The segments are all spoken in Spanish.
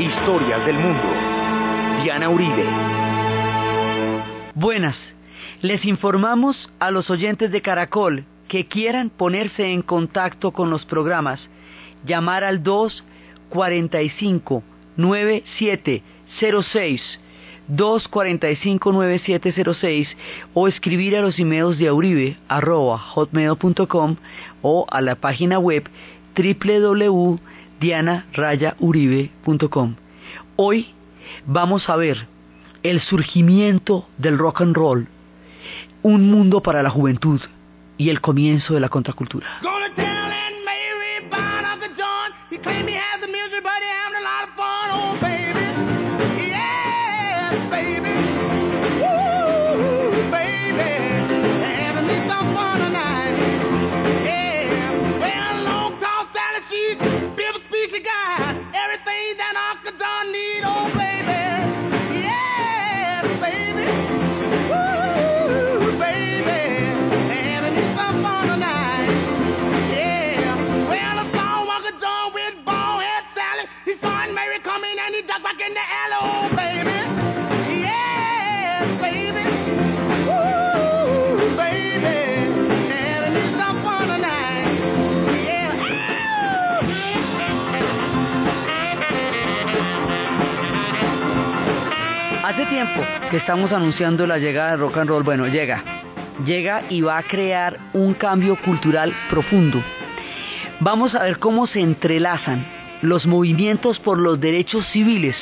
Historias del mundo. Diana Uribe. Buenas. Les informamos a los oyentes de Caracol que quieran ponerse en contacto con los programas, llamar al 245 9706 245-9706 o escribir a los emails de auribe hotmail.com o a la página web www.dianarayauribe.com. Hoy vamos a ver el surgimiento del rock and roll, un mundo para la juventud y el comienzo de la contracultura. Hace tiempo que estamos anunciando la llegada del rock and roll. Bueno, llega. Llega y va a crear un cambio cultural profundo. Vamos a ver cómo se entrelazan los movimientos por los derechos civiles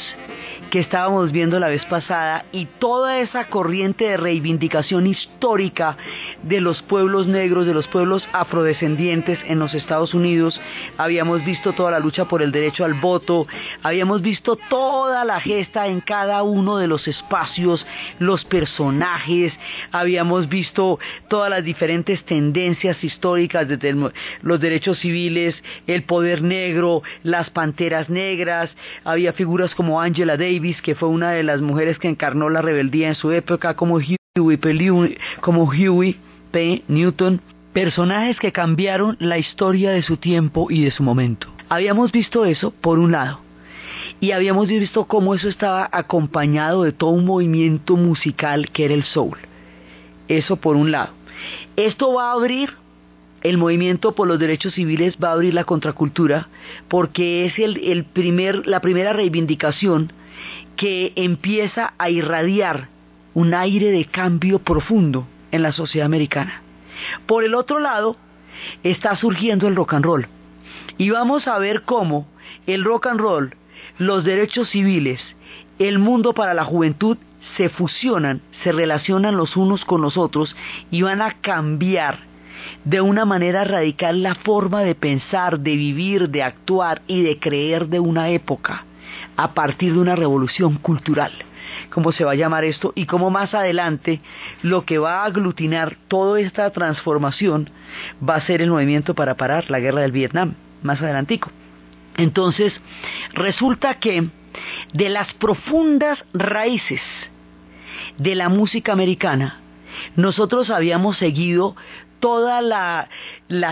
que estábamos viendo la vez pasada y toda esa corriente de reivindicación histórica de los pueblos negros, de los pueblos afrodescendientes en los Estados Unidos. Habíamos visto toda la lucha por el derecho al voto, habíamos visto toda la gesta en cada uno de los espacios, los personajes, habíamos visto todas las diferentes tendencias históricas desde los derechos civiles, el poder negro, las panteras negras, había figuras como Angela Davis, que fue una de las mujeres que encarnó la rebeldía en su época, como Huey, como Huey P. Newton, personajes que cambiaron la historia de su tiempo y de su momento. Habíamos visto eso por un lado, y habíamos visto cómo eso estaba acompañado de todo un movimiento musical que era el soul. Eso por un lado. Esto va a abrir el movimiento por los derechos civiles va a abrir la contracultura porque es el, el primer, la primera reivindicación que empieza a irradiar un aire de cambio profundo en la sociedad americana. Por el otro lado, está surgiendo el rock and roll. Y vamos a ver cómo el rock and roll, los derechos civiles, el mundo para la juventud se fusionan, se relacionan los unos con los otros y van a cambiar de una manera radical la forma de pensar, de vivir, de actuar y de creer de una época a partir de una revolución cultural, como se va a llamar esto, y como más adelante lo que va a aglutinar toda esta transformación va a ser el movimiento para parar la guerra del Vietnam, más adelantico. Entonces, resulta que de las profundas raíces de la música americana, nosotros habíamos seguido toda la,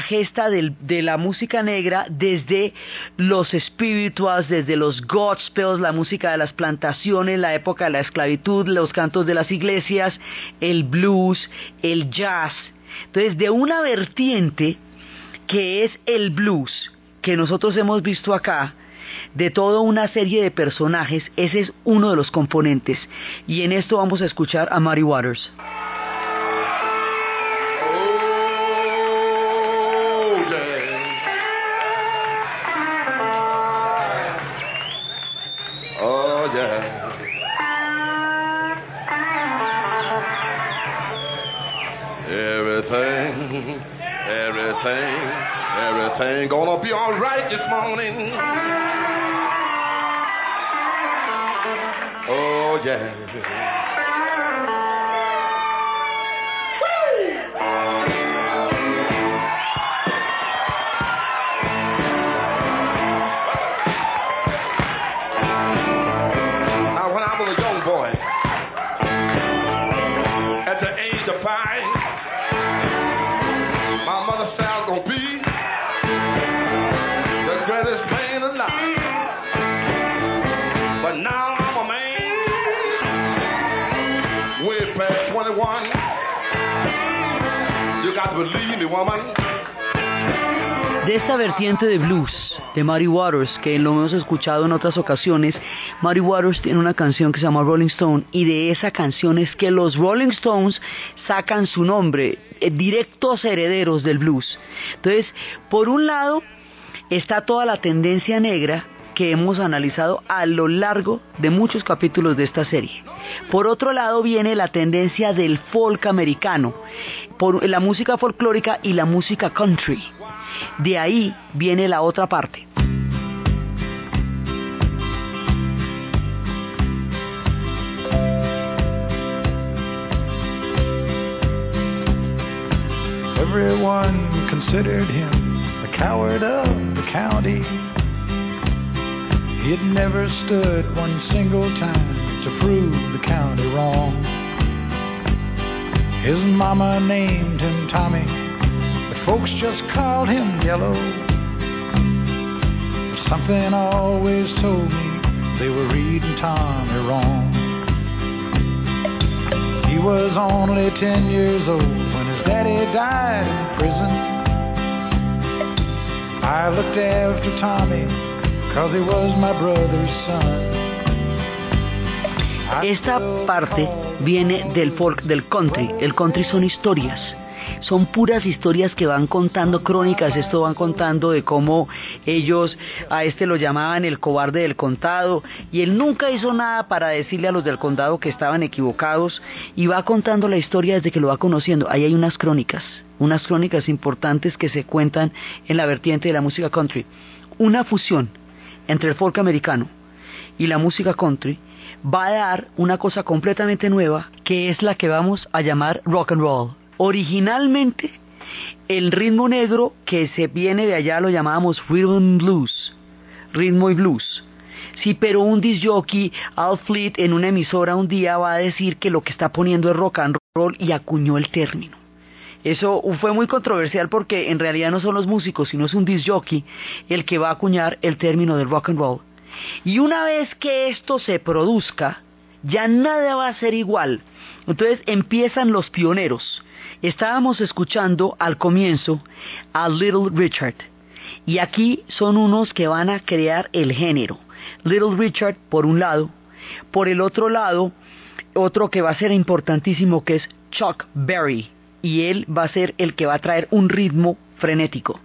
gesta de la música negra desde los spirituals, desde los gospels, la música de las plantaciones, la época de la esclavitud, los cantos de las iglesias, el blues, el jazz. Entonces, de una vertiente que es el blues, que nosotros hemos visto acá, de toda una serie de personajes, ese es uno de los componentes. Y en esto vamos a escuchar a Mary Waters. Everything gonna be all right this morning. Oh, yeah. Well, past 21. You got to believe me, woman. De esta vertiente de blues de Muddy Waters, que lo hemos escuchado en otras ocasiones, Muddy Waters tiene una canción que se llama Rolling Stone y de esa canción es que los Rolling Stones sacan su nombre, eh, directos herederos del blues. Entonces, por un lado está toda la tendencia negra que hemos analizado a lo largo de muchos capítulos de esta serie. Por otro lado viene la tendencia del folk americano, la música folclórica y la música country. De ahí viene la otra parte. Everyone considered him the coward of the county. Had never stood one single time to prove the county wrong. His mama named him Tommy, but folks just called him Yellow. But something always told me they were reading Tommy wrong. He was only ten years old when his daddy died in prison. I looked after Tommy Esta parte viene del folk, del country. El country son historias. Son puras historias que van contando crónicas, esto van contando de cómo ellos a este lo llamaban el cobarde del contado y él nunca hizo nada para decirle a los del condado que estaban equivocados y va contando la historia desde que lo va conociendo. Ahí hay unas crónicas, unas crónicas importantes que se cuentan en la vertiente de la música country. Una fusión entre el folk americano y la música country va a dar una cosa completamente nueva que es la que vamos a llamar rock and roll. Originalmente el ritmo negro que se viene de allá lo llamábamos rhythm blues, ritmo y blues. Sí, pero un disc jockey, Al Fleet, en una emisora un día va a decir que lo que está poniendo es rock and roll y acuñó el término. Eso fue muy controversial porque en realidad no son los músicos, sino es un disc jockey el que va a acuñar el término del rock and roll. Y una vez que esto se produzca, ya nada va a ser igual. Entonces empiezan los pioneros. Estábamos escuchando al comienzo a Little Richard. Y aquí son unos que van a crear el género. Little Richard por un lado. Por el otro lado, otro que va a ser importantísimo que es Chuck Berry. Y él va a ser el que va a traer un ritmo frenético.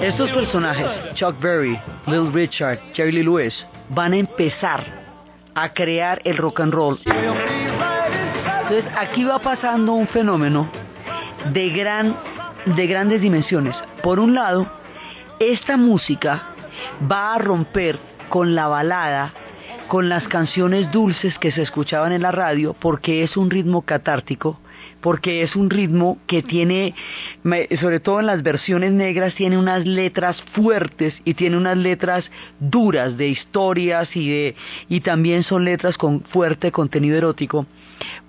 Estos personajes, Chuck Berry, Little Richard, Jerry Lee Lewis, van a empezar a crear el rock and roll. Entonces aquí va pasando un fenómeno de gran de grandes dimensiones. Por un lado, esta música va a romper con la balada, con las canciones dulces que se escuchaban en la radio, porque es un ritmo catártico, porque es un ritmo que tiene, sobre todo en las versiones negras, tiene unas letras fuertes y tiene unas letras duras de historias y de y también son letras con fuerte contenido erótico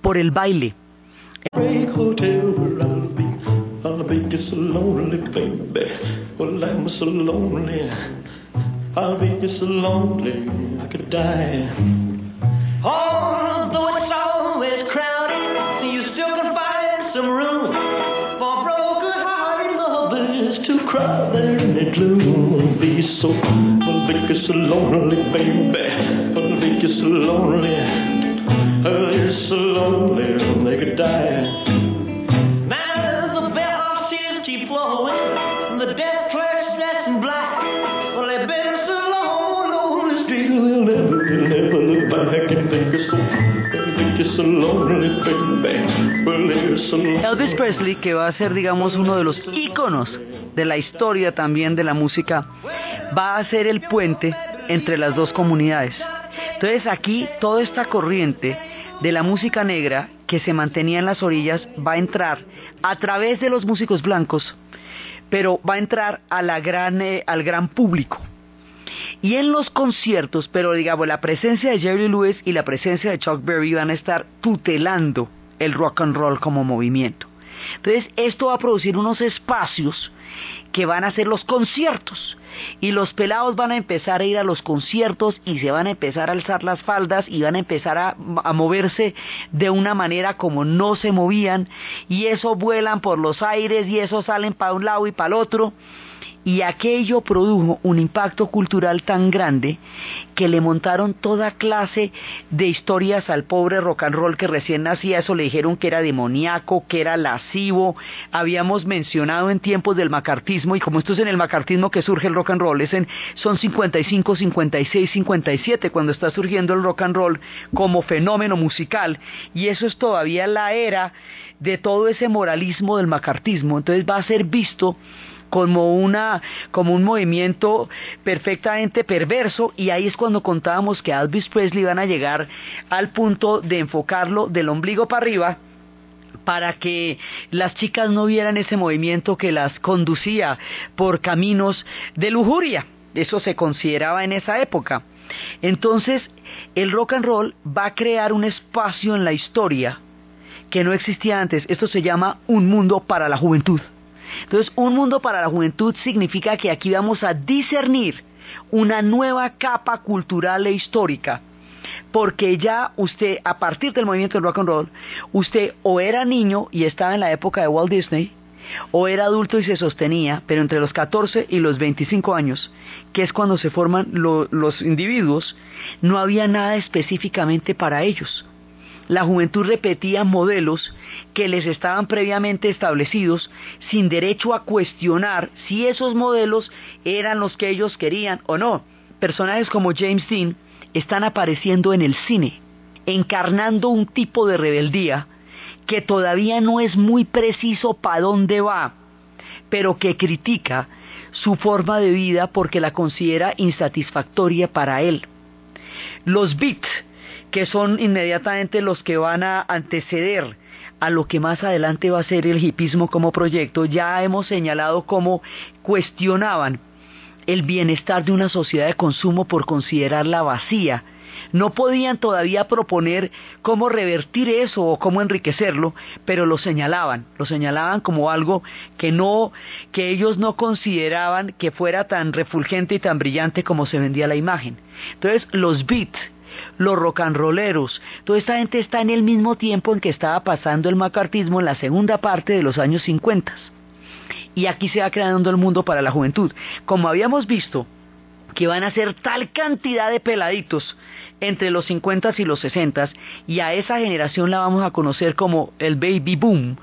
por el baile. Be. Just so lonely, baby. Well, I'm so lonely. I'll be just so lonely, I could die. Although it's always crowded, you still can find some room for broken-hearted lovers. To cry there in the gloom. I'll be so, I'll be just so lonely, baby. I'll be just so lonely. I'll be so lonely, I could die. Elvis Presley, que va a ser, digamos, uno de los íconos de la historia también de la música, va a ser el puente entre las dos comunidades. Entonces aquí toda esta corriente de la música negra que se mantenía en las orillas va a entrar a través de los músicos blancos, pero va a entrar a la gran, eh, al gran público. Y en los conciertos, pero digamos, la presencia de Jerry Lewis y la presencia de Chuck Berry van a estar tutelando el rock and roll como movimiento. Entonces, esto va a producir unos espacios que van a ser los conciertos. Y los pelados van a empezar a ir a los conciertos y se van a empezar a alzar las faldas y van a empezar a, a moverse de una manera como no se movían. Y eso vuelan por los aires y eso salen para un lado y para el otro y aquello produjo un impacto cultural tan grande que le montaron toda clase de historias al pobre rock and roll que recién nacía, eso le dijeron que era demoníaco, que era lascivo, habíamos mencionado en tiempos del macartismo y como esto es en el macartismo que surge el rock and roll, es en, son 55, 56, 57 cuando está surgiendo el rock and roll como fenómeno musical. Y eso es todavía la era de todo ese moralismo del macartismo, entonces va a ser visto como una como un movimiento perfectamente perverso y ahí es cuando contábamos que a Elvis Presley iban a llegar al punto de enfocarlo del ombligo para arriba para que las chicas no vieran ese movimiento que las conducía por caminos de lujuria. Eso se consideraba en esa época. Entonces, el rock and roll va a crear un espacio en la historia que no existía antes. Esto se llama un mundo para la juventud. Entonces, un mundo para la juventud significa que aquí vamos a discernir una nueva capa cultural e histórica. Porque ya usted, a partir del movimiento del rock and roll, usted o era niño y estaba en la época de Walt Disney, o era adulto y se sostenía, pero entre los 14 y los 25 años, que es cuando se forman lo, los individuos, no había nada específicamente para ellos la juventud repetía modelos que les estaban previamente establecidos sin derecho a cuestionar si esos modelos eran los que ellos querían o no. Personajes como James Dean están apareciendo en el cine, encarnando un tipo de rebeldía que todavía no es muy preciso para dónde va, pero que critica su forma de vida porque la considera insatisfactoria para él. Los beats que son inmediatamente los que van a anteceder a lo que más adelante va a ser el hipismo como proyecto, ya hemos señalado cómo cuestionaban el bienestar de una sociedad de consumo por considerarla vacía. No podían todavía proponer cómo revertir eso o cómo enriquecerlo, pero lo señalaban, lo señalaban como algo que no, que ellos no consideraban que fuera tan refulgente y tan brillante como se vendía la imagen. Entonces, los beats los rolleros. Toda esta gente está en el mismo tiempo en que estaba pasando el macartismo en la segunda parte de los años 50. Y aquí se va creando el mundo para la juventud. Como habíamos visto, que van a ser tal cantidad de peladitos entre los 50 y los 60 y a esa generación la vamos a conocer como el baby boom.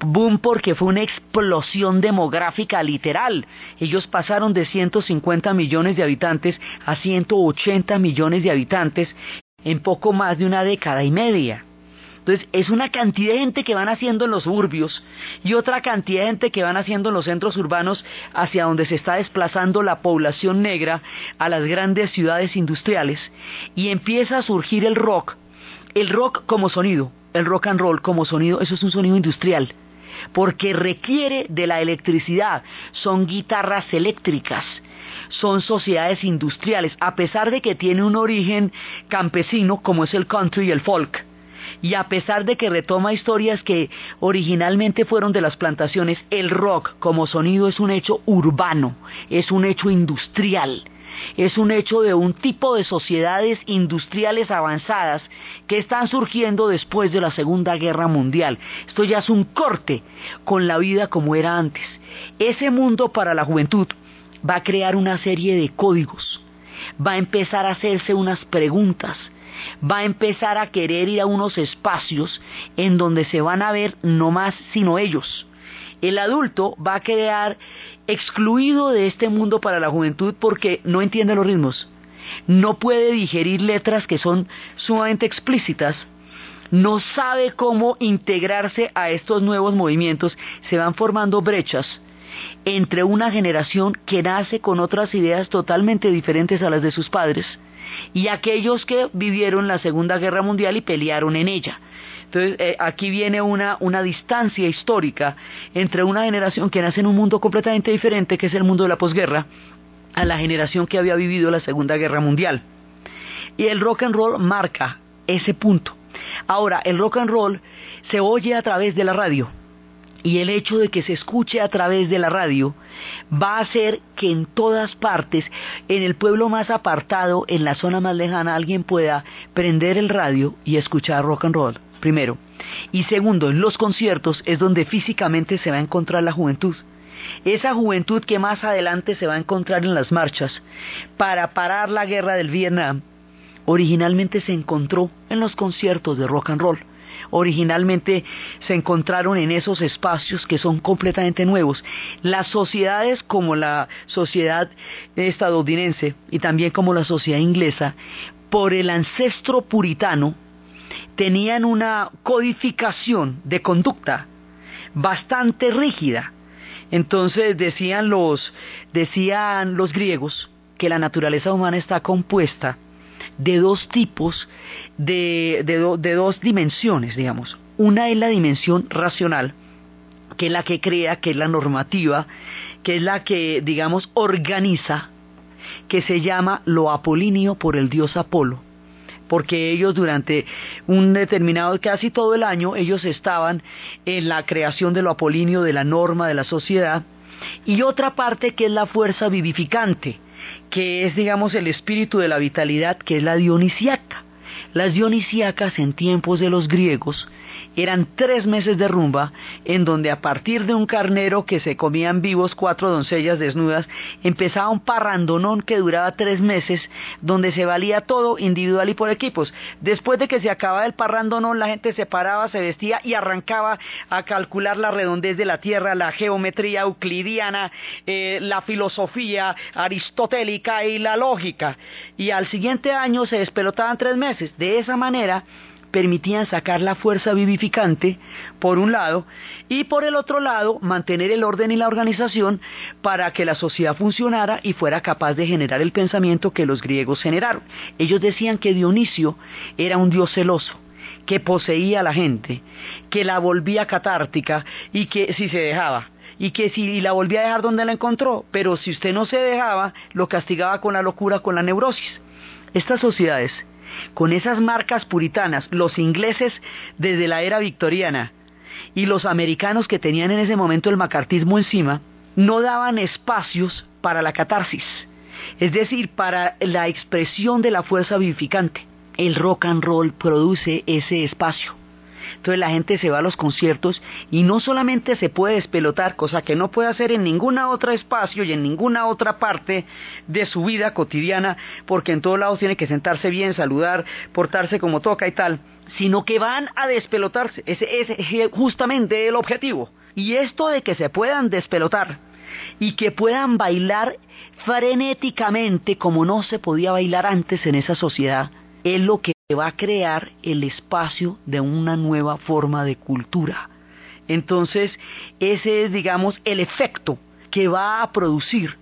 Boom porque fue una explosión demográfica literal. Ellos pasaron de 150 millones de habitantes a 180 millones de habitantes en poco más de una década y media. Entonces, es una cantidad de gente que van haciendo en los urbios y otra cantidad de gente que van haciendo en los centros urbanos hacia donde se está desplazando la población negra a las grandes ciudades industriales y empieza a surgir el rock, el rock como sonido, el rock and roll como sonido, eso es un sonido industrial porque requiere de la electricidad, son guitarras eléctricas, son sociedades industriales, a pesar de que tiene un origen campesino como es el country y el folk y a pesar de que retoma historias que originalmente fueron de las plantaciones, el rock como sonido es un hecho urbano, es un hecho industrial, es un hecho de un tipo de sociedades industriales avanzadas que están surgiendo después de la Segunda Guerra Mundial. Esto ya es un corte con la vida como era antes. Ese mundo para la juventud va a crear una serie de códigos, va a empezar a hacerse unas preguntas, va a empezar a querer ir a unos espacios en donde se van a ver no más sino ellos. El adulto va a quedar excluido de este mundo para la juventud porque no entiende los ritmos, no puede digerir letras que son sumamente explícitas, no sabe cómo integrarse a estos nuevos movimientos, se van formando brechas entre una generación que nace con otras ideas totalmente diferentes a las de sus padres y aquellos que vivieron la Segunda Guerra Mundial y pelearon en ella. Entonces, eh, aquí viene una, una distancia histórica entre una generación que nace en un mundo completamente diferente, que es el mundo de la posguerra, a la generación que había vivido la Segunda Guerra Mundial. Y el rock and roll marca ese punto. Ahora, el rock and roll se oye a través de la radio. Y el hecho de que se escuche a través de la radio va a hacer que en todas partes, en el pueblo más apartado, en la zona más lejana, alguien pueda prender el radio y escuchar rock and roll, primero. Y segundo, en los conciertos es donde físicamente se va a encontrar la juventud. Esa juventud que más adelante se va a encontrar en las marchas para parar la guerra del Vietnam, originalmente se encontró en los conciertos de rock and roll. Originalmente se encontraron en esos espacios que son completamente nuevos. Las sociedades como la sociedad estadounidense y también como la sociedad inglesa, por el ancestro puritano, tenían una codificación de conducta bastante rígida. Entonces decían los, decían los griegos que la naturaleza humana está compuesta de dos tipos, de, de, dos dimensiones, digamos. Una es la dimensión racional, que es la que crea, que es la normativa, que es la que, digamos, organiza, que se llama lo apolíneo por el dios Apolo porque ellos durante un determinado, casi todo el año, ellos estaban en la creación de lo apolíneo, de la norma, de la sociedad, y otra parte que es la fuerza vivificante, que es, digamos, el espíritu de la vitalidad, que es la dionisiaca. Las dionisíacas en tiempos de los griegos eran tres meses de rumba en donde a partir de un carnero que se comían vivos cuatro doncellas desnudas empezaba un parrandonón que duraba tres meses donde se valía todo individual y por equipos. Después de que se acababa el parrandonón la gente se paraba, se vestía y arrancaba a calcular la redondez de la tierra, la geometría euclidiana, eh, la filosofía aristotélica y la lógica. Y al siguiente año se despelotaban tres meses. De esa manera permitían sacar la fuerza vivificante, por un lado, y por el otro lado, mantener el orden y la organización para que la sociedad funcionara y fuera capaz de generar el pensamiento que los griegos generaron. Ellos decían que Dionisio era un dios celoso que poseía a la gente, que la volvía catártica y que si se dejaba, y que si la volvía a dejar donde la encontró, pero si usted no se dejaba, lo castigaba con la locura, con la neurosis. Estas sociedades con esas marcas puritanas, los ingleses desde la era victoriana y los americanos que tenían en ese momento el macartismo encima, no daban espacios para la catarsis, es decir, para la expresión de la fuerza vivificante. El rock and roll produce ese espacio. Entonces la gente se va a los conciertos y no solamente se puede despelotar, cosa que no puede hacer en ningún otro espacio y en ninguna otra parte de su vida cotidiana, porque en todos lados tiene que sentarse bien, saludar, portarse como toca y tal, sino que van a despelotarse. Ese es justamente el objetivo. Y esto de que se puedan despelotar y que puedan bailar frenéticamente como no se podía bailar antes en esa sociedad, es lo que va a crear el espacio de una nueva forma de cultura. Entonces, ese es, digamos, el efecto que va a producir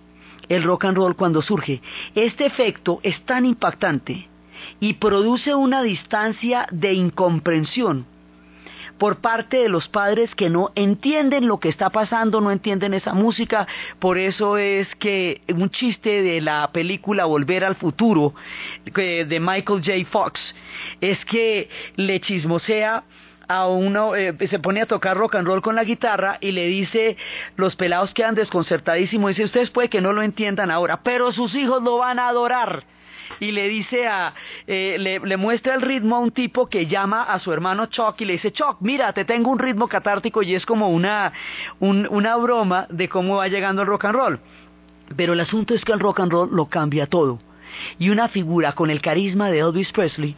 el rock and roll cuando surge. Este efecto es tan impactante y produce una distancia de incomprensión por parte de los padres que no entienden lo que está pasando, no entienden esa música. Por eso es que un chiste de la película Volver al Futuro de Michael J. Fox es que le chismosea a uno, eh, se pone a tocar rock and roll con la guitarra y le dice, los pelados quedan desconcertadísimos, dice, ustedes puede que no lo entiendan ahora, pero sus hijos lo van a adorar y le dice a, eh, le, muestra el ritmo a un tipo que llama a su hermano Chuck y le dice, Chuck, mira, te tengo un ritmo catártico y es como una, una broma de cómo va llegando el rock and roll. Pero el asunto es que el rock and roll lo cambia todo. Y una figura con el carisma de Elvis Presley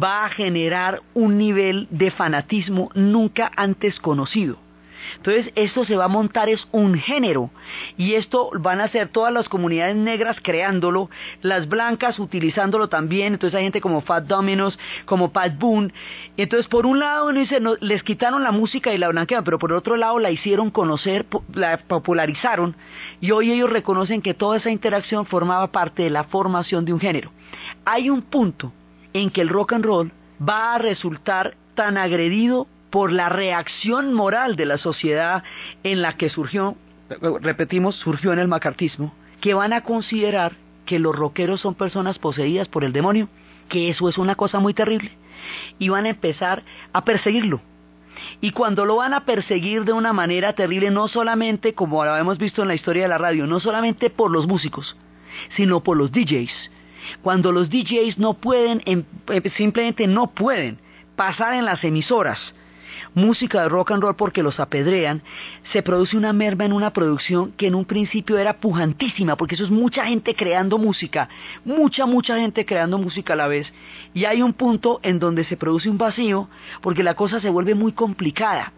va a generar un nivel de fanatismo nunca antes conocido. Entonces, esto se va a montar es un género y esto van a ser todas las comunidades negras creándolo, las blancas utilizándolo también, entonces hay gente como Fat Dominos, como Pat Boone. Entonces, por un lado, les quitaron la música y la blanquearon, pero por otro lado la hicieron conocer, la popularizaron y hoy ellos reconocen que toda esa interacción formaba parte de la formación de un género. Hay un punto en que el rock and roll va a resultar tan agredido por la reacción moral de la sociedad en la que surgió, repetimos, surgió en el macartismo, que van a considerar que los rockeros son personas poseídas por el demonio, que eso es una cosa muy terrible, y van a empezar a perseguirlo. Y cuando lo van a perseguir de una manera terrible, no solamente, como lo hemos visto en la historia de la radio, no solamente por los músicos, sino por los DJs. Cuando los DJs no pueden, em- em- simplemente no pueden pasar en las emisoras música de rock and roll porque los apedrean, se produce una merma en una producción que en un principio era pujantísima, porque eso es mucha gente creando música, mucha, mucha gente creando música a la vez, y hay un punto en donde se produce un vacío, porque la cosa se vuelve muy complicada.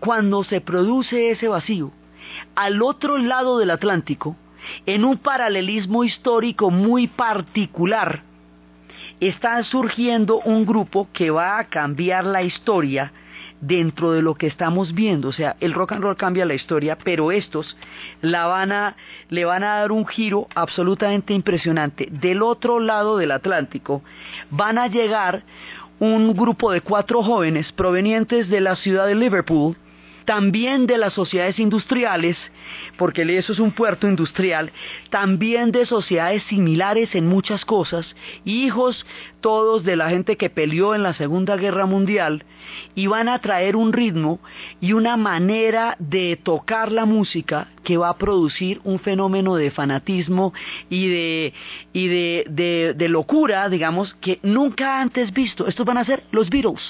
Cuando se produce ese vacío, al otro lado del Atlántico, en un paralelismo histórico muy particular, está surgiendo un grupo que va a cambiar la historia dentro de lo que estamos viendo. O sea, el rock and roll cambia la historia, pero estos la van a, le van a dar un giro absolutamente impresionante. Del otro lado del Atlántico van a llegar un grupo de cuatro jóvenes provenientes de la ciudad de Liverpool, también de las sociedades industriales, porque eso es un puerto industrial, también de sociedades similares en muchas cosas, hijos todos de la gente que peleó en la Segunda Guerra Mundial, y van a traer un ritmo y una manera de tocar la música que va a producir un fenómeno de fanatismo y de, de locura, digamos, que nunca antes visto. Estos van a ser los Beatles.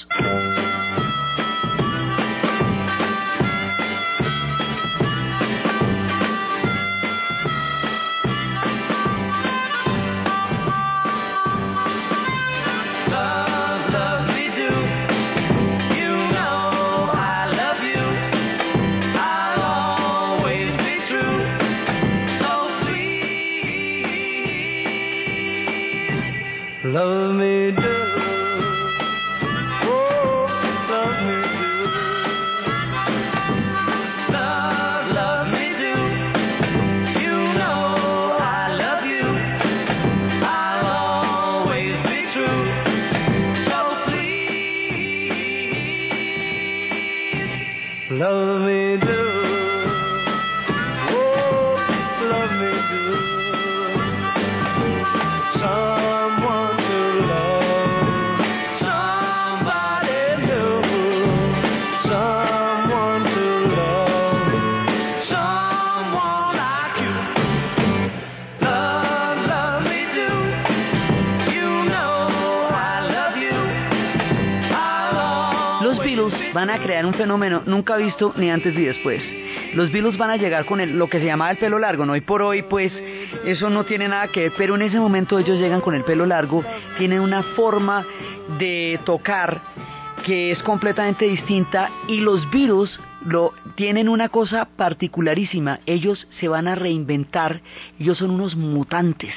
Van a crear un fenómeno nunca visto ni antes ni después. Los Beatles van a llegar con el- lo que se llamaba el pelo largo, no hoy por hoy pues eso no tiene nada que ver, pero en ese momento ellos llegan con el pelo largo, tienen una forma de tocar que es completamente distinta y los Beatles lo tienen una cosa particularísima, ellos se van a reinventar, ellos son unos mutantes.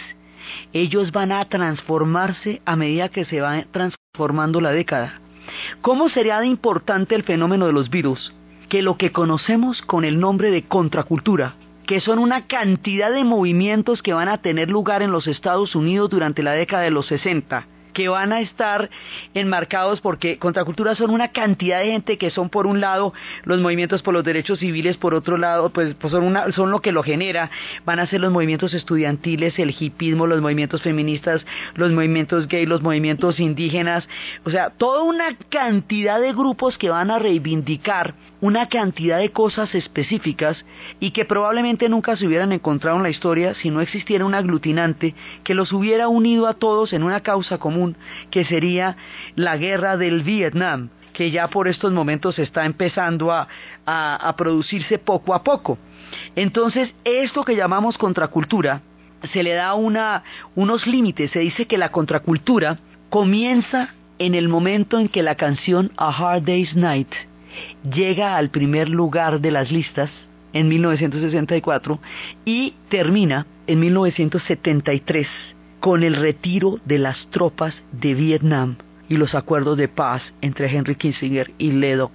Ellos van a transformarse a medida que se va transformando la década. ¿Cómo sería de importante el fenómeno de los virus? Que lo que conocemos con el nombre de contracultura, que son una cantidad de movimientos que van a tener lugar en los Estados Unidos durante la década de los 60, que van a estar enmarcados porque contracultura son una cantidad de gente que son por un lado los movimientos por los derechos civiles, por otro lado pues, pues son, una, son lo que lo genera, van a ser los movimientos estudiantiles, el hipismo, los movimientos feministas, los movimientos gay, los movimientos indígenas, o sea, toda una cantidad de grupos que van a reivindicar una cantidad de cosas específicas y que probablemente nunca se hubieran encontrado en la historia si no existiera un aglutinante que los hubiera unido a todos en una causa común, que sería la guerra del Vietnam, que ya por estos momentos está empezando a, producirse poco a poco. Entonces, esto que llamamos contracultura, se le da unos límites, se dice que la contracultura comienza en el momento en que la canción A Hard Day's Night llega al primer lugar de las listas en 1964 y termina en 1973 con el retiro de las tropas de Vietnam y los acuerdos de paz entre Henry Kissinger y Le. O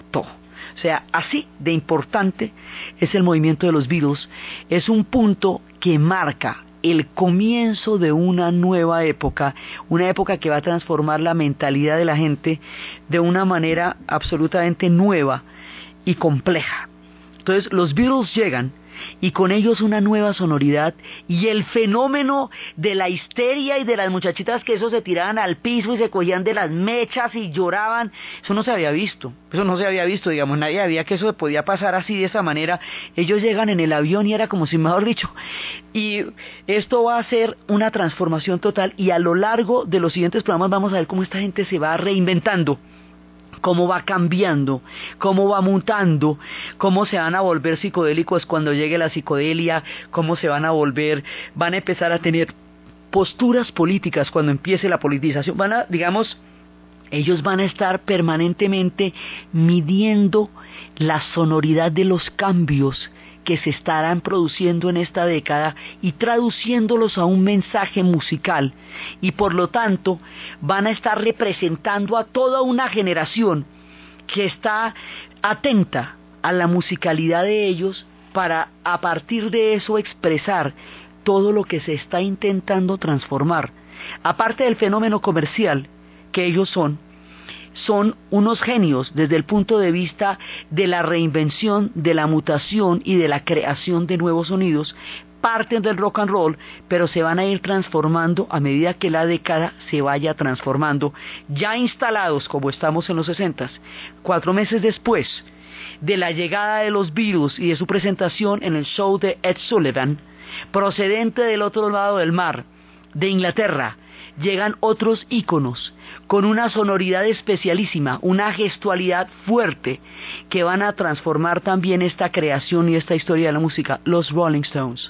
sea, así de importante es el movimiento de los Beatles. Es un punto que marca el comienzo de una nueva época, una época que va a transformar la mentalidad de la gente de una manera absolutamente nueva y compleja. Entonces los Beatles llegan y con ellos una nueva sonoridad y el fenómeno de la histeria y de las muchachitas que eso se tiraban al piso y se cogían de las mechas y lloraban, eso no se había visto, eso no se había visto, digamos, nadie había que eso podía pasar así de esa manera, ellos llegan en el avión y era como si mejor dicho, y esto va a ser una transformación total y a lo largo de los siguientes programas vamos a ver cómo esta gente se va reinventando cómo va cambiando, cómo va mutando, cómo se van a volver psicodélicos cuando llegue la psicodelia, cómo se van a volver, van a empezar a tener posturas políticas cuando empiece la politización, van a, digamos, ellos van a estar permanentemente midiendo la sonoridad de los cambios que se estarán produciendo en esta década y traduciéndolos a un mensaje musical y por lo tanto van a estar representando a toda una generación que está atenta a la musicalidad de ellos para a partir de eso expresar todo lo que se está intentando transformar. Aparte del fenómeno comercial que ellos son, son unos genios desde el punto de vista de la reinvención, de la mutación y de la creación de nuevos sonidos, parten del rock and roll, pero se van a ir transformando a medida que la década se vaya transformando, ya instalados como estamos en los 60, cuatro meses después de la llegada de los virus y de su presentación en el show de Ed Sullivan, procedente del otro lado del mar, de Inglaterra, llegan otros íconos con una sonoridad especialísima, una gestualidad fuerte que van a transformar también esta creación y esta historia de la música, los Rolling Stones.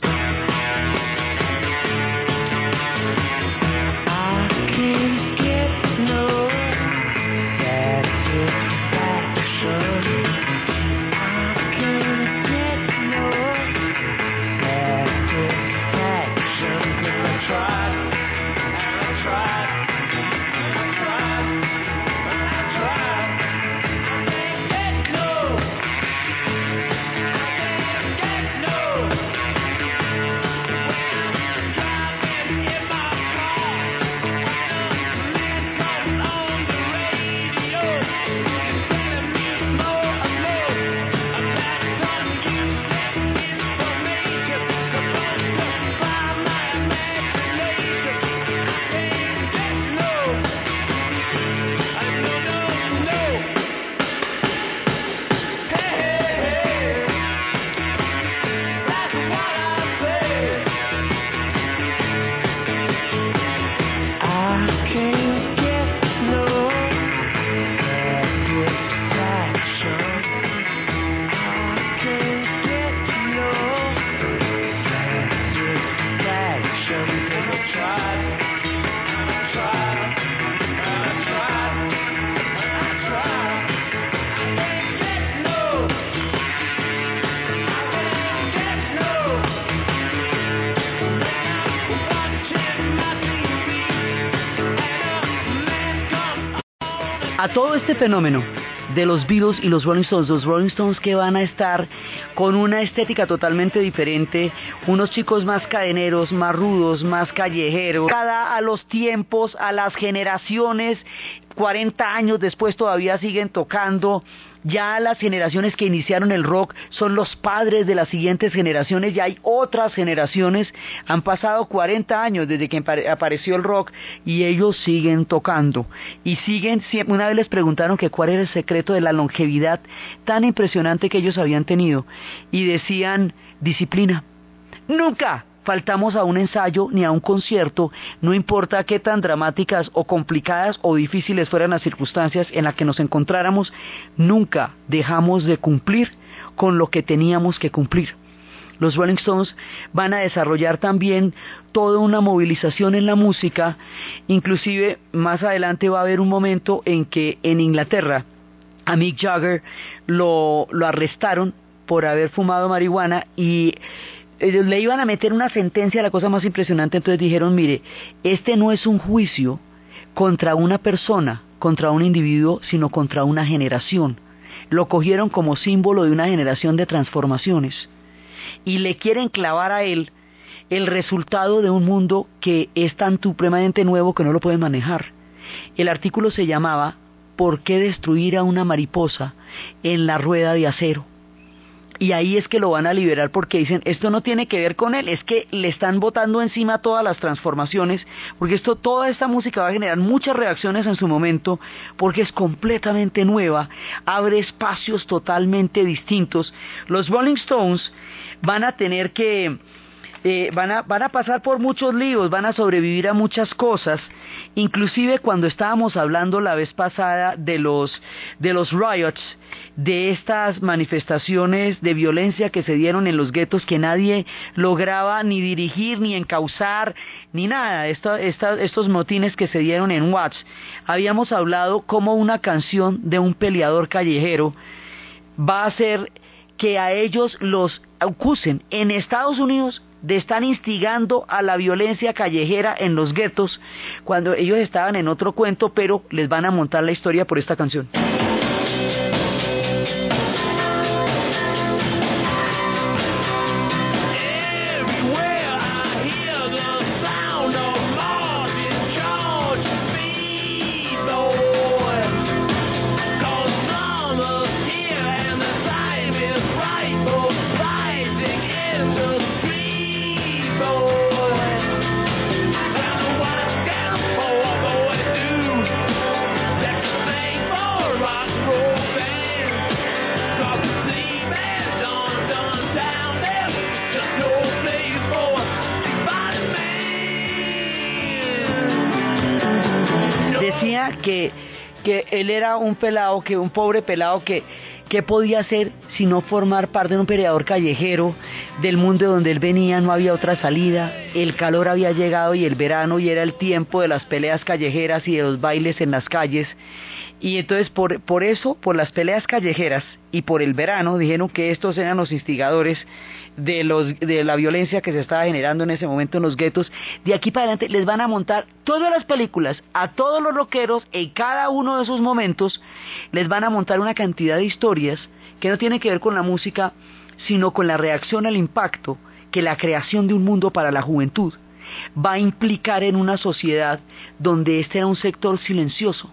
Este fenómeno de los Beatles y los Rolling Stones, los Rolling Stones que van a estar con una estética totalmente diferente, unos chicos más cadeneros, más rudos, más callejeros, cada a los tiempos, a las generaciones, 40 años después todavía siguen tocando, ya las generaciones que iniciaron el rock son los padres de las siguientes generaciones, ya hay otras generaciones, han pasado 40 años desde que apareció el rock y ellos siguen tocando. Y siguen, una vez les preguntaron que cuál era el secreto de la longevidad tan impresionante que ellos habían tenido y decían disciplina. Nunca faltamos a un ensayo ni a un concierto, no importa qué tan dramáticas o complicadas o difíciles fueran las circunstancias en las que nos encontráramos, nunca dejamos de cumplir con lo que teníamos que cumplir. Los Rolling Stones van a desarrollar también toda una movilización en la música, inclusive más adelante va a haber un momento en que en Inglaterra a Mick Jagger lo, lo arrestaron por haber fumado marihuana y le iban a meter una sentencia, la cosa más impresionante, entonces dijeron, mire, este no es un juicio contra una persona, contra un individuo, sino contra una generación. Lo cogieron como símbolo de una generación de transformaciones y le quieren clavar a él el resultado de un mundo que es tan supremamente nuevo que no lo pueden manejar. El artículo se llamaba ¿Por qué destruir a una mariposa en la rueda de acero? Y ahí es que lo van a liberar porque dicen, esto no tiene que ver con él, es que le están botando encima todas las transformaciones, porque esto, toda esta música va a generar muchas reacciones en su momento, porque es completamente nueva, abre espacios totalmente distintos. Los Rolling Stones van a tener que, eh, van, a, van a pasar por muchos líos, van a sobrevivir a muchas cosas, inclusive cuando estábamos hablando la vez pasada de los, de los riots, de estas manifestaciones de violencia que se dieron en los guetos que nadie lograba ni dirigir, ni encauzar, ni nada, estos motines que se dieron en Watts. Habíamos hablado como una canción de un peleador callejero va a hacer que a ellos los acusen en Estados Unidos de estar instigando a la violencia callejera en los guetos cuando ellos estaban en otro cuento, pero les van a montar la historia por esta canción. Él era un pelado, que un pobre pelado que, que podía hacer sino formar parte de un peleador callejero del mundo donde él venía, no había otra salida, el calor había llegado y el verano y era el tiempo de las peleas callejeras y de los bailes en las calles. Y entonces por, por eso, por las peleas callejeras y por el verano, dijeron que estos eran los instigadores de, los, de la violencia que se estaba generando en ese momento en los guetos. De aquí para adelante les van a montar todas las películas, a todos los rockeros, en cada uno de esos momentos, les van a montar una cantidad de historias que no tienen que ver con la música, sino con la reacción al impacto que la creación de un mundo para la juventud va a implicar en una sociedad donde este era un sector silencioso,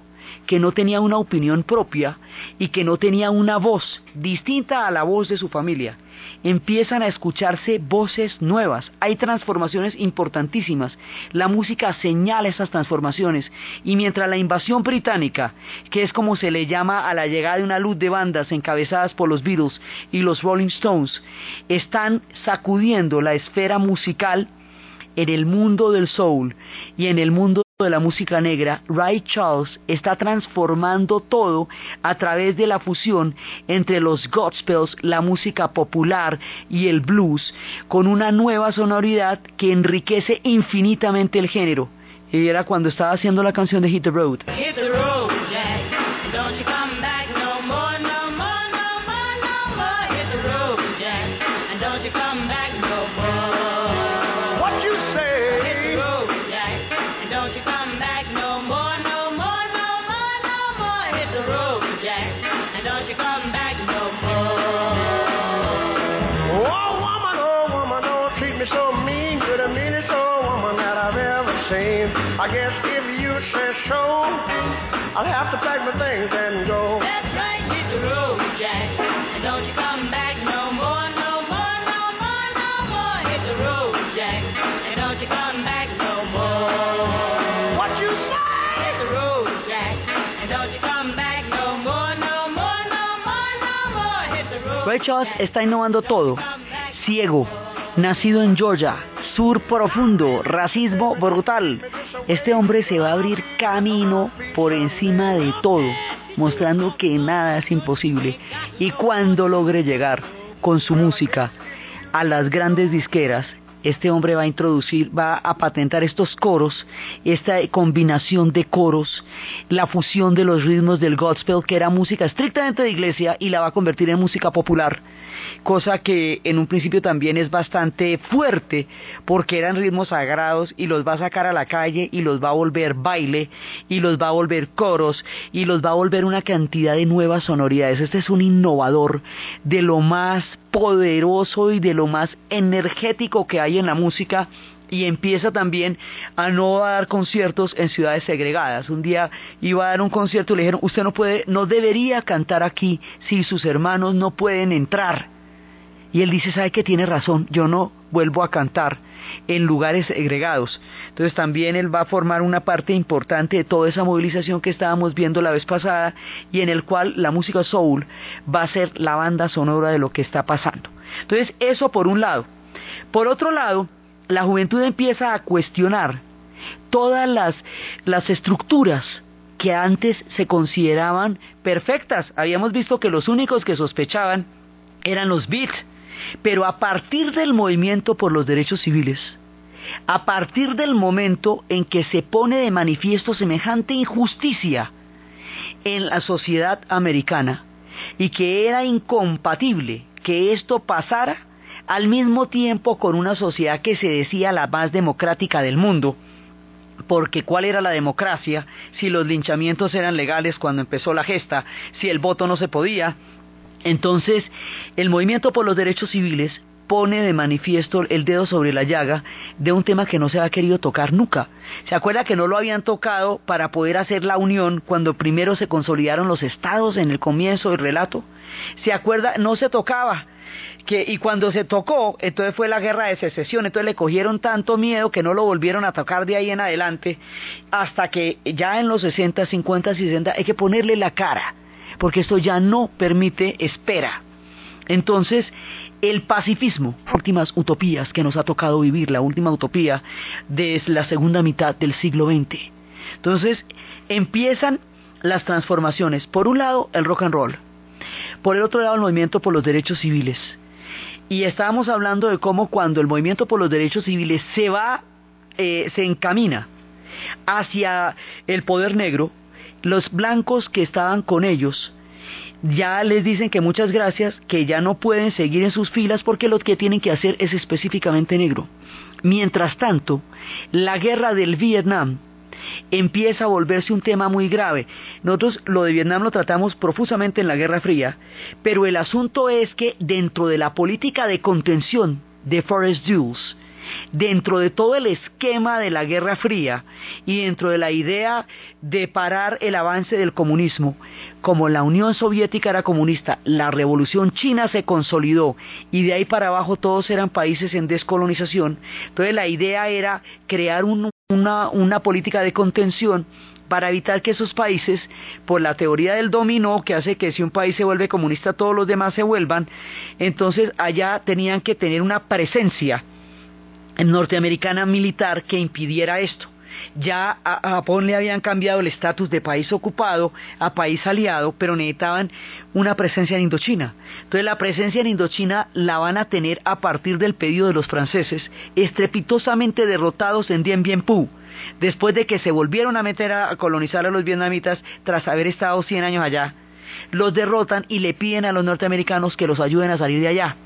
que no tenía una opinión propia y que no tenía una voz distinta a la voz de su familia. Empiezan a escucharse voces nuevas, hay transformaciones importantísimas, la música señala esas transformaciones. Y mientras la invasión británica, que es como se le llama a la llegada de una luz de bandas encabezadas por los Beatles y los Rolling Stones, están sacudiendo la esfera musical en el mundo del soul y en el mundo de la música negra, Ray Charles está transformando todo a través de la fusión entre los gospels, la música popular y el blues, con una nueva sonoridad que enriquece infinitamente el género. Y era cuando estaba haciendo la canción de Hit the Road. Ray está innovando todo. Ciego, nacido en Georgia, sur profundo, racismo brutal. Este hombre se va a abrir camino por encima de todo, mostrando que nada es imposible. Y cuando logre llegar con su música a las grandes disqueras, este hombre va a introducir, va a patentar estos coros, esta combinación de coros, la fusión de los ritmos del gospel, que era música estrictamente de iglesia, y la va a convertir en música popular, cosa que en un principio también es bastante fuerte, porque eran ritmos sagrados y los va a sacar a la calle y los va a volver baile y los va a volver coros y los va a volver una cantidad de nuevas sonoridades. Este es un innovador de lo más poderoso y de lo más energético que hay en la música y empieza también a no dar conciertos en ciudades segregadas. Un día iba a dar un concierto y le dijeron, usted no puede, no debería cantar aquí si sus hermanos no pueden entrar. Y él dice, ¿sabe que tiene razón? Yo no vuelvo a cantar en lugares segregados. Entonces también él va a formar una parte importante de toda esa movilización que estábamos viendo la vez pasada y en el cual la música soul va a ser la banda sonora de lo que está pasando. Entonces eso por un lado. Por otro lado, la juventud empieza a cuestionar todas las, las estructuras que antes se consideraban perfectas. Habíamos visto que los únicos que sospechaban eran los beats, pero a partir del movimiento por los derechos civiles, a partir del momento en que se pone de manifiesto semejante injusticia en la sociedad americana y que era incompatible que esto pasara, al mismo tiempo con una sociedad que se decía la más democrática del mundo, porque ¿cuál era la democracia si los linchamientos eran legales cuando empezó la gesta, si el voto no se podía? Entonces, el movimiento por los derechos civiles pone de manifiesto el dedo sobre la llaga de un tema que no se ha querido tocar nunca. ¿Se acuerda que no lo habían tocado para poder hacer la unión cuando primero se consolidaron los estados en el comienzo del relato? ¿Se acuerda? No se tocaba que y cuando se tocó, entonces fue la guerra de secesión, entonces le cogieron tanto miedo que no lo volvieron a tocar de ahí en adelante, hasta que ya en los 60, 50, 60 hay que ponerle la cara, porque esto ya no permite espera. Entonces, el pacifismo, últimas utopías que nos ha tocado vivir, la última utopía de la segunda mitad del siglo XX. Entonces, empiezan las transformaciones. Por un lado, el rock and roll. Por el otro lado, el movimiento por los derechos civiles. Y estábamos hablando de cómo cuando el movimiento por los derechos civiles se va, eh, se encamina hacia el poder negro, los blancos que estaban con ellos ya les dicen que muchas gracias, que ya no pueden seguir en sus filas porque lo que tienen que hacer es específicamente negro. Mientras tanto, la guerra del Vietnam empieza a volverse un tema muy grave. Nosotros lo de Vietnam lo tratamos profusamente en la Guerra Fría, pero el asunto es que dentro de la política de contención de Forrest Dulles, dentro de todo el esquema de la Guerra Fría y dentro de la idea de parar el avance del comunismo, como la Unión Soviética era comunista, la Revolución China se consolidó y de ahí para abajo todos eran países en descolonización, entonces la idea era crear una, una política de contención para evitar que esos países, por la teoría del dominó, que hace que si un país se vuelve comunista todos los demás se vuelvan, entonces allá tenían que tener una presencia norteamericana militar que impidiera esto. Ya a Japón le habían cambiado el estatus de país ocupado a país aliado, pero necesitaban una presencia en Indochina. Entonces la presencia en Indochina la van a tener a partir del pedido de los franceses, estrepitosamente derrotados en Dien Bien Phu, después de que se volvieron a meter a colonizar a los vietnamitas tras haber estado 100 años allá. Los derrotan y le piden a los norteamericanos que los ayuden a salir de allá.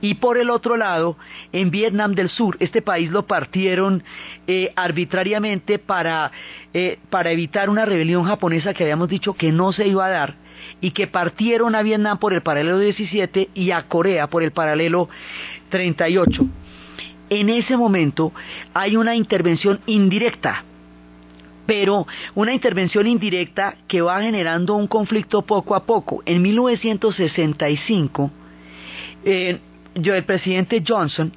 Y por el otro lado, en Vietnam del Sur, este país lo partieron eh, arbitrariamente para, eh, para evitar una rebelión japonesa que habíamos dicho que no se iba a dar y que partieron a Vietnam por el paralelo 17 y a Corea por el paralelo 38. En ese momento hay una intervención indirecta, pero una intervención indirecta que va generando un conflicto poco a poco. En 1965, eh, yo, el presidente Johnson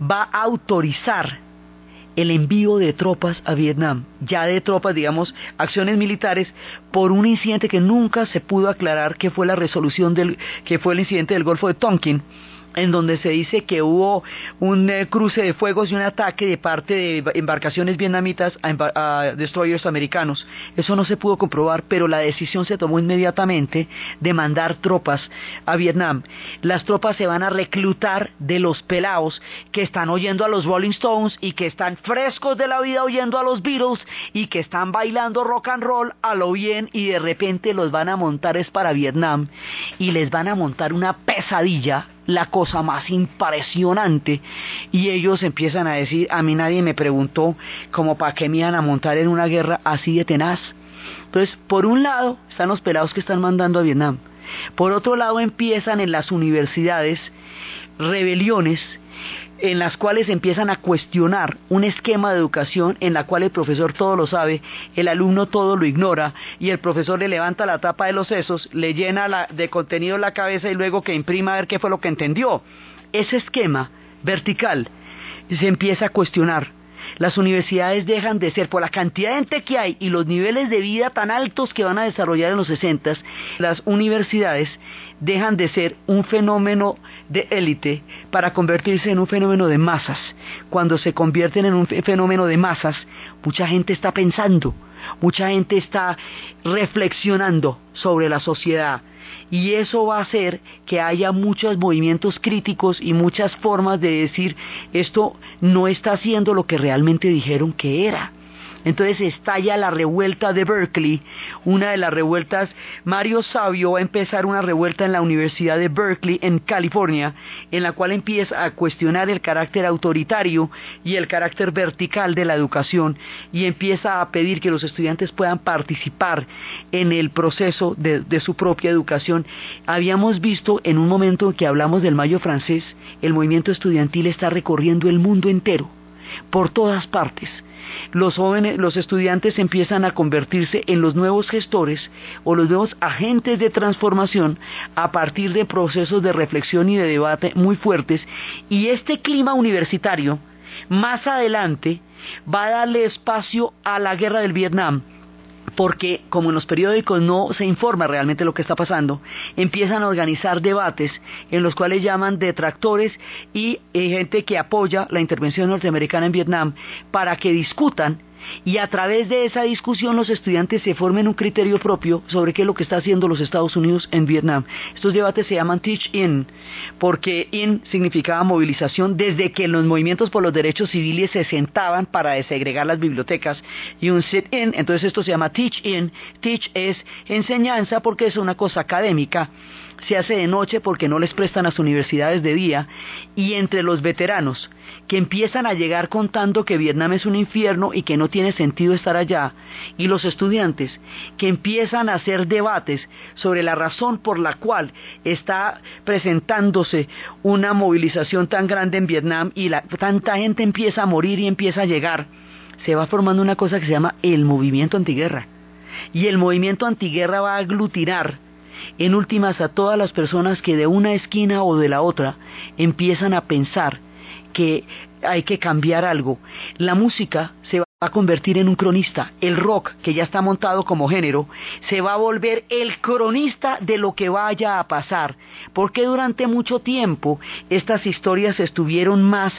va a autorizar el envío de tropas a Vietnam, ya de tropas, digamos, acciones militares, por un incidente que nunca se pudo aclarar que fue la resolución del, que fue el incidente del Golfo de Tonkin, en donde se dice que hubo un eh, cruce de fuegos y un ataque de parte de embarcaciones vietnamitas a, a destroyers americanos. Eso no se pudo comprobar, pero la decisión se tomó inmediatamente de mandar tropas a Vietnam. Las tropas se van a reclutar de los pelados que están oyendo a los Rolling Stones y que están frescos de la vida oyendo a los Beatles y que están bailando rock and roll a lo bien y de repente los van a montar es para Vietnam y les van a montar una pesadilla la cosa más impresionante. Y ellos empiezan a decir a mí nadie me preguntó como para qué me iban a montar en una guerra así de tenaz. Entonces por un lado están los pelados que están mandando a Vietnam. Por otro lado empiezan en las universidades rebeliones en las cuales empiezan a cuestionar un esquema de educación en la cual el profesor todo lo sabe, el alumno todo lo ignora y el profesor le levanta la tapa de los sesos, le llena la- de contenido la cabeza y luego que imprima a ver qué fue lo que entendió. Ese esquema vertical se empieza a cuestionar. Las universidades dejan de ser, por la cantidad de gente que hay y los niveles de vida tan altos que van a desarrollar en los 60, las universidades dejan de ser un fenómeno de élite para convertirse en un fenómeno de masas. Cuando se convierten en un fe- fenómeno de masas, mucha gente está pensando, mucha gente está reflexionando sobre la sociedad. Y eso va a hacer que haya muchos movimientos críticos y muchas formas de decir esto no está haciendo lo que realmente dijeron que era. Entonces estalla la revuelta de Berkeley, una de las revueltas, Mario Sabio va a empezar una revuelta en la Universidad de Berkeley en California, en la cual empieza a cuestionar el carácter autoritario y el carácter vertical de la educación y empieza a pedir que los estudiantes puedan participar en el proceso de, de su propia educación. Habíamos visto en un momento en que hablamos del Mayo francés, el movimiento estudiantil está recorriendo el mundo entero, por todas partes los jóvenes, los estudiantes empiezan a convertirse en los nuevos gestores o los nuevos agentes de transformación a partir de procesos de reflexión y de debate muy fuertes. Y este clima universitario más adelante va a darle espacio a la guerra del Vietnam porque como en los periódicos no se informa realmente lo que está pasando, empiezan a organizar debates en los cuales llaman detractores y eh, gente que apoya la intervención norteamericana en Vietnam para que discutan y a través de esa discusión los estudiantes se formen un criterio propio sobre qué es lo que está haciendo los Estados Unidos en Vietnam. Estos debates se llaman Teach In, porque In significaba movilización desde que los movimientos por los derechos civiles se sentaban para desegregar las bibliotecas y un Sit In, entonces esto se llama Teach In. Teach es enseñanza porque es una cosa académica se hace de noche porque no les prestan las universidades de día y entre los veteranos que empiezan a llegar contando que Vietnam es un infierno y que no tiene sentido estar allá y los estudiantes que empiezan a hacer debates sobre la razón por la cual está presentándose una movilización tan grande en Vietnam y la, tanta gente empieza a morir y empieza a llegar se va formando una cosa que se llama el movimiento antiguerra. Y el movimiento antiguerra va a aglutinar en últimas a todas las personas que de una esquina o de la otra empiezan a pensar que hay que cambiar algo. La música se va a convertir en un cronista. El rock, que ya está montado como género, se va a volver el cronista de lo que vaya a pasar. Porque durante mucho tiempo estas historias estuvieron más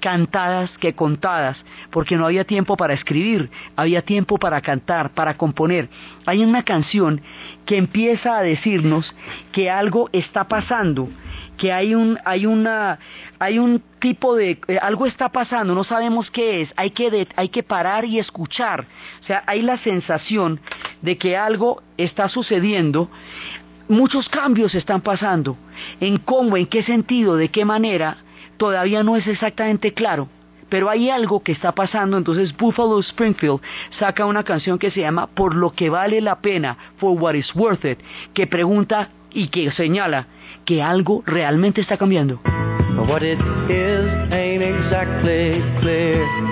cantadas que contadas, porque no había tiempo para escribir, había tiempo para cantar, para componer. Hay una canción que empieza a decirnos que algo está pasando, que hay un hay una hay un tipo de eh, algo está pasando, no sabemos qué es, hay que que parar y escuchar. O sea, hay la sensación de que algo está sucediendo muchos cambios están pasando. En cómo, en qué sentido, de qué manera, todavía no es exactamente claro. Pero hay algo que está pasando, entonces Buffalo Springfield saca una canción que se llama Por lo que vale la pena, For What is Worth It, que pregunta y que señala que algo realmente está cambiando. What it is ain't exactly clear.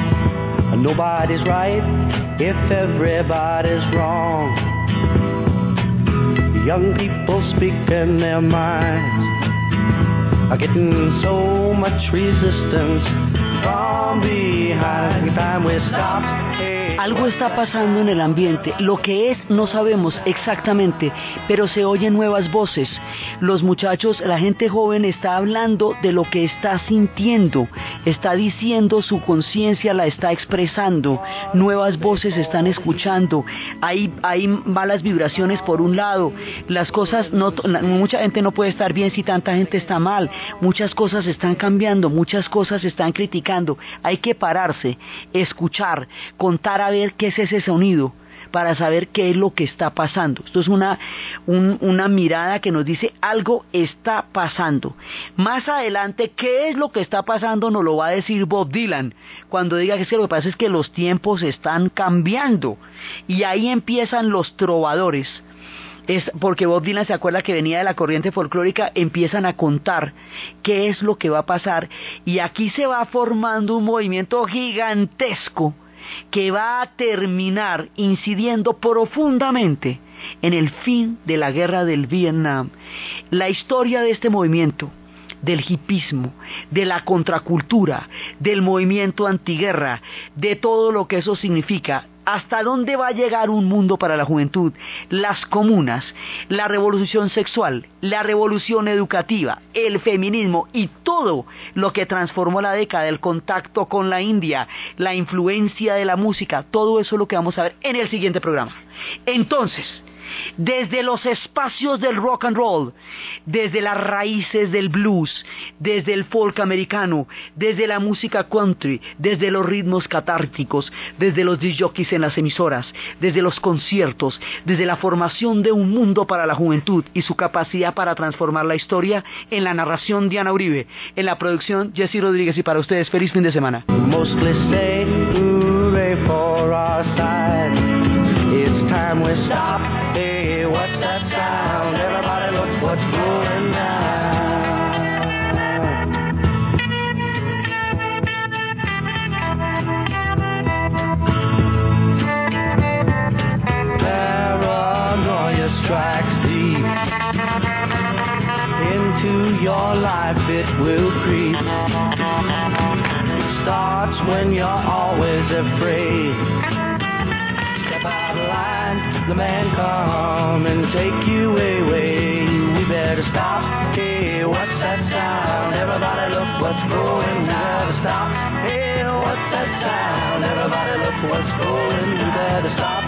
Nobody's right if everybody's wrong. Young people speaking their minds are getting so much resistance from behind. Time we stop. Algo está pasando en el ambiente. Lo que es no sabemos exactamente, pero se oyen nuevas voces. Los muchachos, la gente joven está hablando de lo que está sintiendo, está diciendo su conciencia, la está expresando. Nuevas voces están escuchando. Hay, malas vibraciones por un lado. Las cosas, no, mucha gente no puede estar bien si tanta gente está mal. Muchas cosas están cambiando, muchas cosas están criticando. Hay que pararse, escuchar, contar a ver qué es ese sonido para saber qué es lo que está pasando. Esto es una, un, una mirada que nos dice algo está pasando. Más adelante, ¿qué es lo que está pasando? Nos lo va a decir Bob Dylan cuando diga que, es que lo que pasa es que los tiempos están cambiando. Y ahí empiezan los trovadores. Es porque Bob Dylan se acuerda que venía de la corriente folclórica, empiezan a contar qué es lo que va a pasar y aquí se va formando un movimiento gigantesco que va a terminar incidiendo profundamente en el fin de la guerra del Vietnam. La historia de este movimiento, del hipismo, de la contracultura, del movimiento antiguerra, de todo lo que eso significa, hasta dónde va a llegar un mundo para la juventud, las comunas, la revolución sexual, la revolución educativa, el feminismo y todo lo que transformó la década, el contacto con la India, la influencia de la música, todo eso es lo que vamos a ver en el siguiente programa. Entonces, desde los espacios del rock and roll, desde las raíces del blues, desde el folk americano, desde la música country, desde los ritmos catárticos, desde los disjockeys en las emisoras, desde los conciertos, desde la formación de un mundo para la juventud y su capacidad para transformar la historia en la narración Diana Uribe, en la producción Jesse Rodríguez y para ustedes feliz fin de semana. Time we stop. Hey, what's that sound? Everybody look what's going down. Paranoia strikes deep into your life. It will creep. It starts when you're always afraid. Step out of line, the man come and take you away. We better stop. Hey, what's that sound? Everybody look what's going. Better stop. Hey, what's that sound? Everybody look what's going. We better stop.